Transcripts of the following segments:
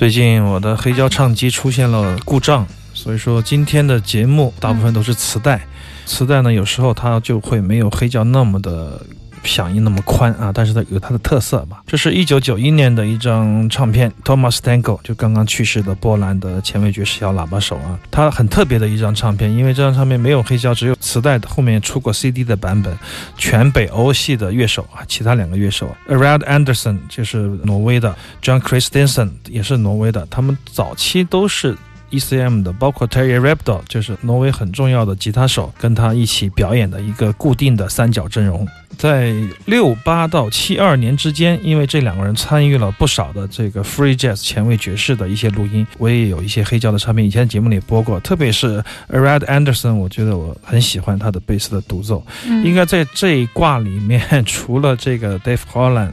最近我的黑胶唱机出现了故障，所以说今天的节目大部分都是磁带。磁带呢，有时候它就会没有黑胶那么的响应那么宽啊，但是它有它的特色吧。这是一九九一年的一张唱片，Thomas Tango，就刚刚去世的波兰的前卫爵士小喇叭手啊，他很特别的一张唱片，因为这张唱片没有黑胶，只有磁带的，后面出过 CD 的版本，全北欧系的乐手啊，其他两个乐手 a r a d Anderson 就是挪威的，John Christensen 也是挪威的，他们早期都是。ECM 的，包括 Terry Rebdo，就是挪威很重要的吉他手，跟他一起表演的一个固定的三角阵容。在六八到七二年之间，因为这两个人参与了不少的这个 Free Jazz 前卫爵士的一些录音，我也有一些黑胶的唱片，以前节目里播过。特别是 Arad Anderson，我觉得我很喜欢他的贝斯的独奏。应该在这一挂里面，除了这个 Dave Holland。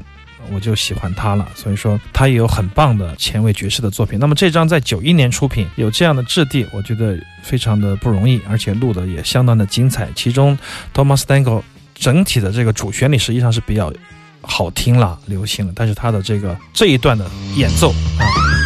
我就喜欢他了，所以说他也有很棒的前卫爵士的作品。那么这张在九一年出品，有这样的质地，我觉得非常的不容易，而且录的也相当的精彩。其中 Thomas Stango 整体的这个主旋律实际上是比较好听了、流行，但是他的这个这一段的演奏啊。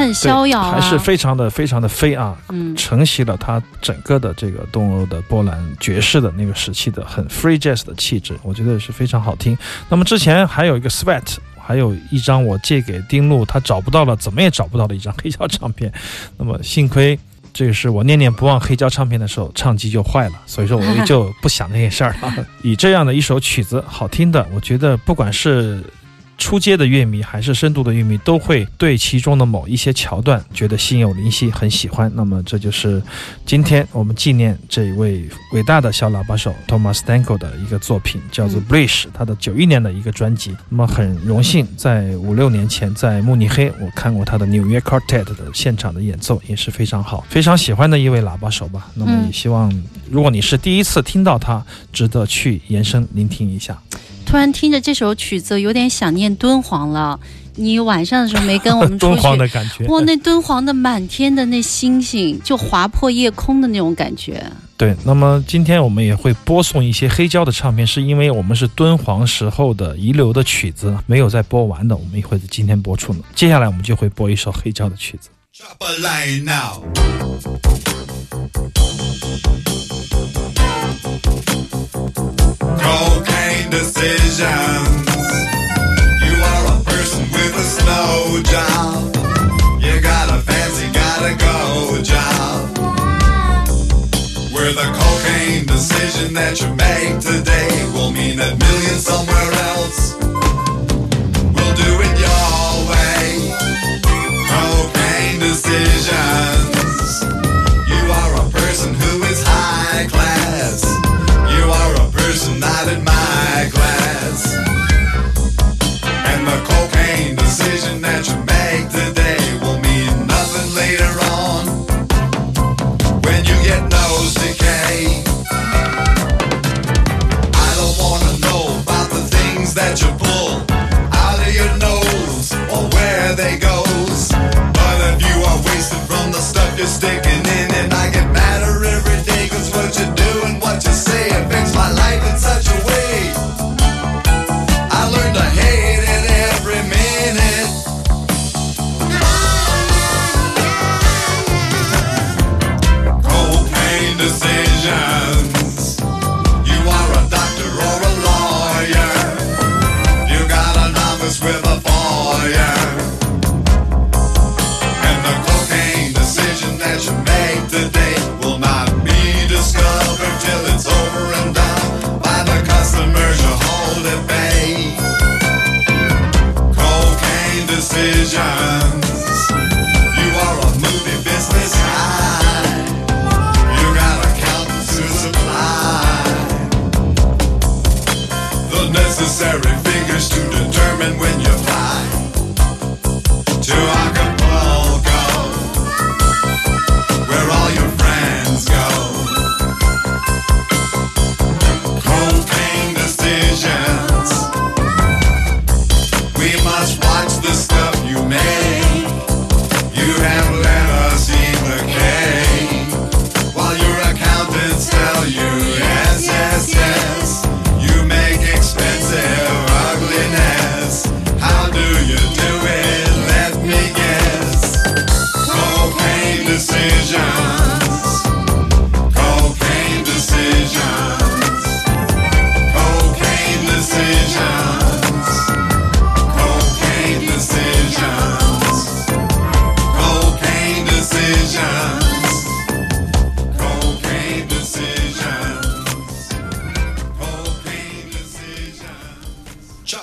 他很逍遥，还是非常的非常的飞啊！嗯，承袭了他整个的这个东欧的波兰爵士的那个时期的很 free jazz 的气质，我觉得是非常好听。那么之前还有一个 sweat，还有一张我借给丁路，他找不到了，怎么也找不到的一张 黑胶唱片。那么幸亏这个是我念念不忘黑胶唱片的时候，唱机就坏了，所以说我也就不想那些事儿了。以这样的一首曲子，好听的，我觉得不管是。初阶的乐迷还是深度的乐迷，都会对其中的某一些桥段觉得心有灵犀，很喜欢。那么这就是今天我们纪念这一位伟大的小喇叭手 Thomas Stanko 的一个作品，叫做《Bridge》，他的九一年的一个专辑。那么很荣幸在五六年前在慕尼黑，我看过他的纽约 Quartet 的现场的演奏，也是非常好，非常喜欢的一位喇叭手吧。那么也希望，如果你是第一次听到他，值得去延伸聆听一下。突然听着这首曲子，有点想念敦煌了。你晚上的时候没跟我们出去？敦煌的感觉哇，那敦煌的满天的那星星，就划破夜空的那种感觉。对，那么今天我们也会播送一些黑胶的唱片，是因为我们是敦煌时候的遗留的曲子，没有再播完的，我们也会在今天播出呢。接下来我们就会播一首黑胶的曲子。cocaine decisions. You are a person with a snow job. You got a fancy, gotta go job. Where the cocaine decision that you make today will mean that millions somewhere else We'll do it your way. Cocaine decisions. mistake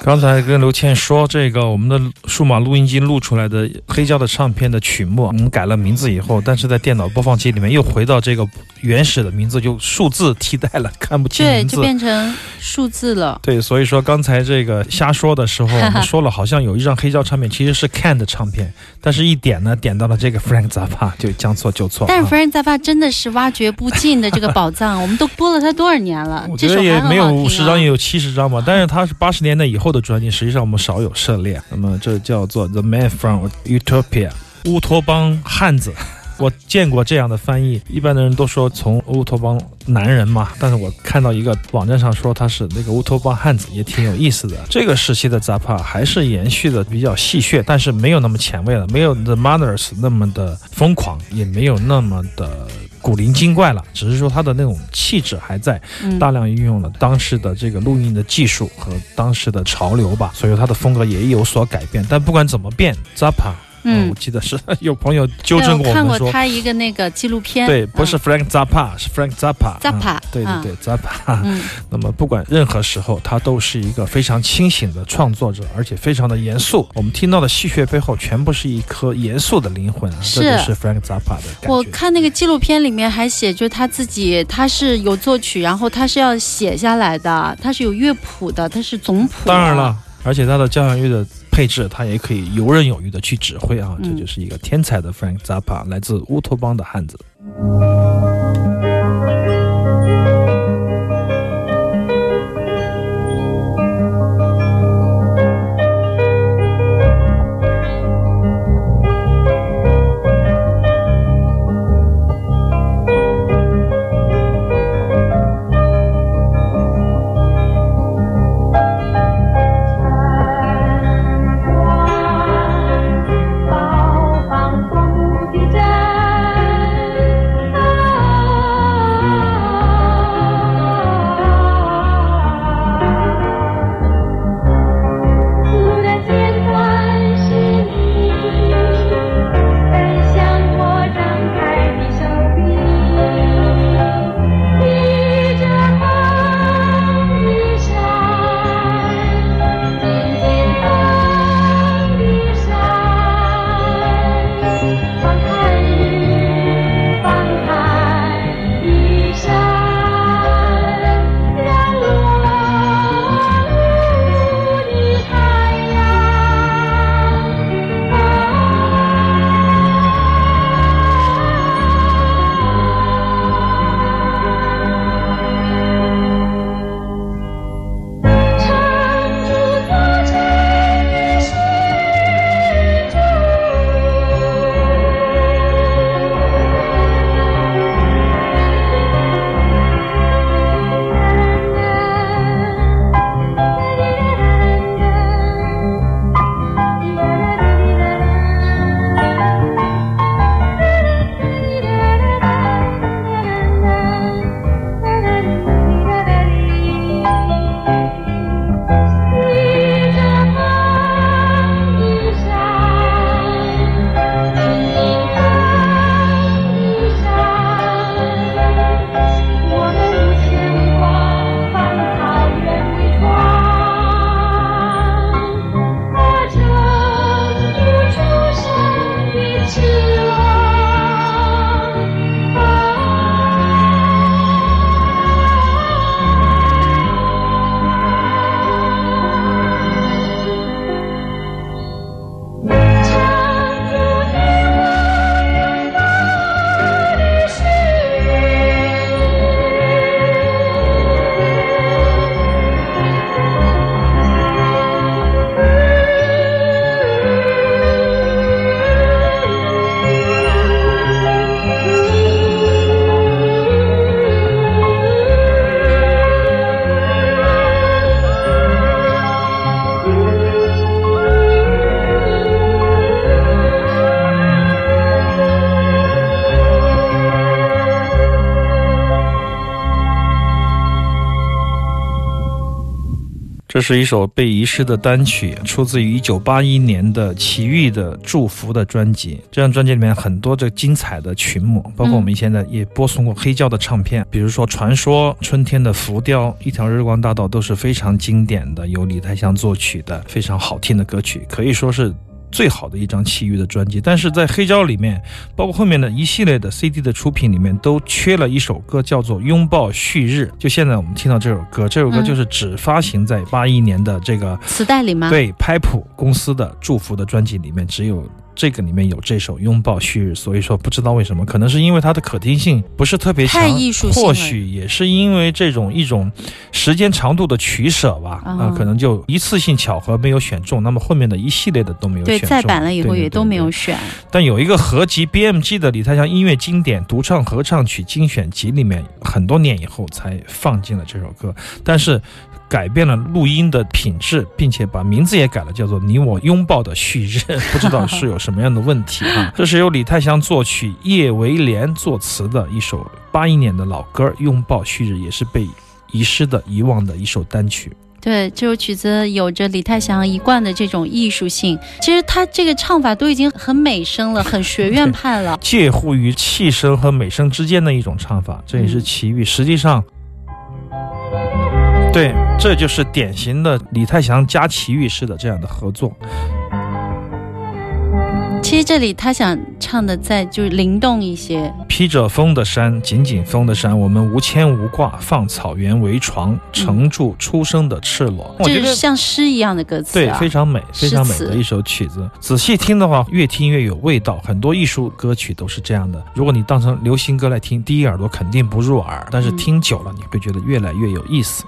刚才跟刘倩说，这个我们的数码录音机录出来的黑胶的唱片的曲目，我们改了名字以后，但是在电脑播放器里面又回到这个原始的名字，就数字替代了，看不清对，就。变成数字了。对，所以说刚才这个瞎说的时候，我们说了好像有一张黑胶唱片其实是 Can 的唱片，但是一点呢点到了这个 Frank Zappa，就将错就错。但是啊 Frank Zappa 真的是挖掘不尽的这个宝藏，我们都播了他多少年了？我觉得也没有五十张，也有七十张吧。但是他是八十年代以后的专辑，实际上我们少有涉猎。那么这叫做《The Man from Utopia》，乌托邦汉子。我见过这样的翻译，一般的人都说从乌托邦男人嘛，但是我看到一个网站上说他是那个乌托邦汉子，也挺有意思的。这个时期的 Zappa 还是延续的比较戏谑，但是没有那么前卫了，没有 The Mothers 那么的疯狂，也没有那么的古灵精怪了，只是说他的那种气质还在。嗯大量运用了当时的这个录音的技术和当时的潮流吧，所以他的风格也有所改变。但不管怎么变，Zappa，嗯我记得是 有朋友纠正对我看过我们说，过他一个那个纪录片，对，不是嗯 Frank Zappa，、是 Frank Zappa。Zappa，嗯对对对，Zappa。嗯，那么不管任何时候，他都是一个非常清醒的创作者，而且非常的严肃。我们听到的戏谑背后，全部是一颗严肃的灵魂这就是 Frank Zappa 的感觉。我看那个纪录片里面还写，就是他自己他是有作曲，然后他是要写下来的，他是有乐谱的，他是总谱。当然了，，而且他的交响乐的配置，他也可以游刃有余的去指挥啊，嗯这就是一个天才的 Frank Zappa，来自乌托邦的汉子。这是一首被遗失的单曲，出自于一九八一年的奇遇的《祝福》的专辑。这张专辑里面很多这精彩的曲目，包括我们现在也播送过黑胶的唱片，比如说《传说》《春天的浮雕》《一条日光大道》都是非常经典的，由李泰祥作曲的非常好听的歌曲，可以说是。最好的一张奇遇的专辑，但是在黑胶里面，包括后面的一系列的 CD 的出品里面，都缺了一首歌，叫做《拥抱旭日》。就现在我们听到这首歌，这首歌就是只发行在八一年的这个磁带里吗？对拍普公司的祝福的专辑里面，只有。这个里面有这首《拥抱旭日》，所以说不知道为什么，可能是因为它的可听性不是特别强，太艺术性或许也是因为这种一种时间长度的取舍吧，啊、啊可能就一次性巧合没有选中，那么后面的一系列的都没有，选中，再版了以后也都没有。对对对选。但有一个合集 BMG 的李泰祥音乐经典独唱合唱曲精选集里面，很多年以后才放进了这首歌，但是。改变了录音的品质，并且把名字也改了，叫做《你我拥抱的旭日》，不知道是有什么样的问题啊？这是由李泰祥作曲、叶维廉作词的一首八一年的老歌《拥抱旭日》，也是被遗失的、遗忘的一首单曲。对，这首曲子有着李泰祥一贯的这种艺术性。其实他这个唱法都已经很美声了，很学院 派了。介乎于气声和美声之间的一种唱法，这也是奇遇。实际上，对，这就是典型的李泰祥加齐豫式的这样的合作。其实这里他想唱的在，就是灵动一些。披着风的山，紧紧风的山，我们无牵无挂，放草原为床，乘住初生的赤裸。我觉得像诗一样的歌词，对，非常美，非常美的一首曲子。仔细听的话，越听越有味道。很多艺术歌曲都是这样的。如果你当成流行歌来听，第一耳朵肯定不入耳，但是听久了你会觉得越来越有意思。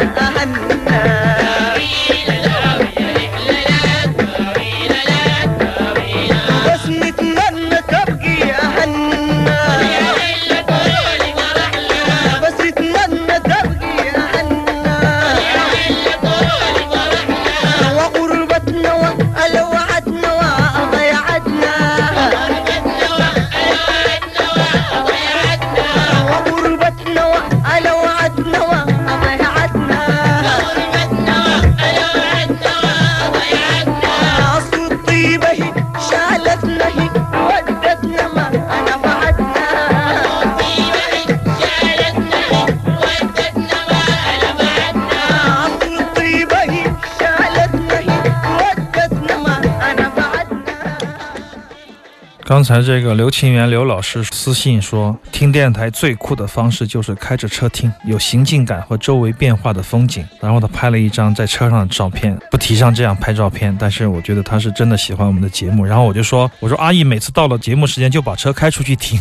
I'm. 刚才这个刘清源刘老师私信说，听电台最酷的方式就是开着车听，有行进感和周围变化的风景。然后他拍了一张在车上的照片，不提倡这样拍照片，但是我觉得他是真的喜欢我们的节目。然后我就说，我说阿姨每次到了节目时间就把车开出去听。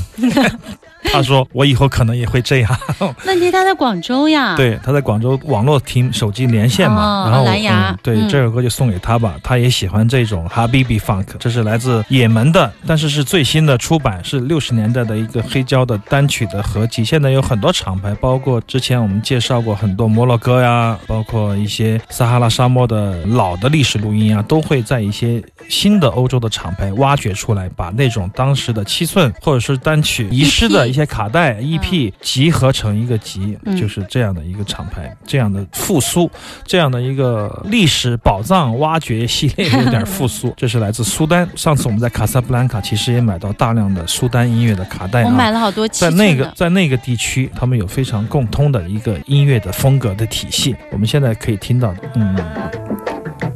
他说我以后可能也会这样。问题他在广州呀。。对，他在广州网络听手机连线嘛，哦然后蓝牙嗯、对、嗯这首歌就送给他吧，他也喜欢这种哈 BB funk，这是来自也门的，但是是最新的出版，是六十年代的一个黑胶的单曲的合集。现在有很多厂牌，包括之前我们介绍过很多摩洛哥呀，包括一些撒哈拉沙漠的老的历史录音啊，都会在一些新的欧洲的厂牌挖掘出来，把那种当时的七寸或者是单曲遗失的一些卡带 EP 集合成一个集，嗯就是这样的一个厂牌，这样的复苏，这样的一个历史宝藏挖掘系列有点复苏。这是来自苏丹，上次我们在卡萨布兰卡其实也买到大量的苏丹音乐的卡带我啊。买了好多七在那个。在那个地区，他们有非常共通的一个音乐的风格的体系。我们现在可以听到，嗯，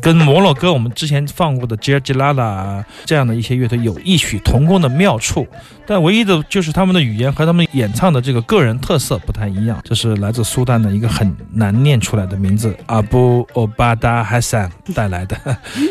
跟摩洛哥我们之前放过的 j e r g i l a l a 这样的一些乐队有异曲同工的妙处，但唯一的就是他们的语言和他们演唱的这个个人特色不太一样。这是来自苏丹的一个很难念出来的名字阿布欧巴达哈桑带来的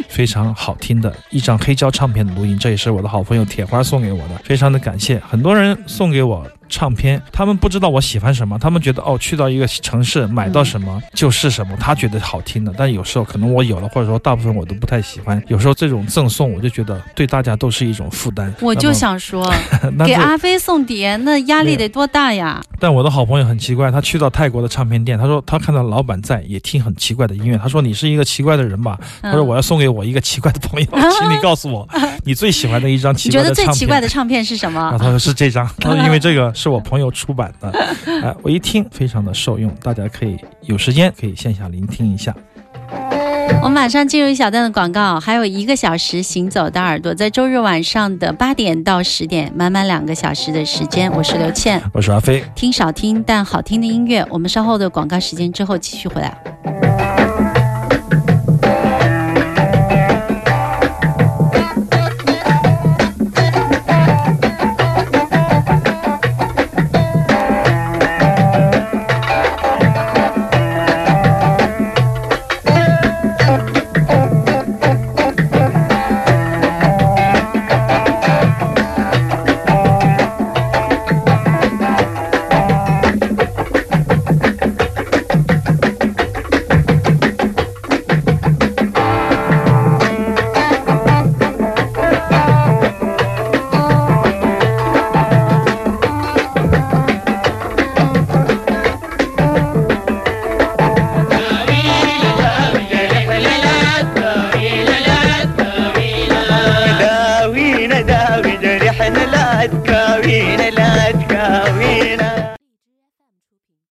非常好听的一张黑胶唱片的录音，这也是我的好朋友铁花送给我的，非常的感谢。很多人送给我。唱片，他们不知道我喜欢什么，他们觉得哦，去到一个城市买到什么就是什么，他觉得好听的。但有时候可能我有了，或者说大部分我都不太喜欢。有时候这种赠送，我就觉得对大家都是一种负担。我就，想说，那给阿飞送碟，那压力得多大呀？但我的好朋友很奇怪，他去到泰国的唱片店，他说他看到老板在，也听很奇怪的音乐。他说你是一个奇怪的人吧？他说嗯我要送给我一个奇怪的朋友，请你告诉我你最喜欢的一张奇怪的唱片你觉得最。奇怪的唱片是什么？他说是这张，他说因为这个是我朋友出版的，哎，我一听非常的受用，大家可以有时间可以线下聆听一下。我们马上进入一小段的广告，还有一个小时行走的耳朵，在周日晚上的八点到十点，满满两个小时的时间。我是刘倩，我是阿飞。听少听但好听的音乐。我们稍后的广告时间之后继续回来。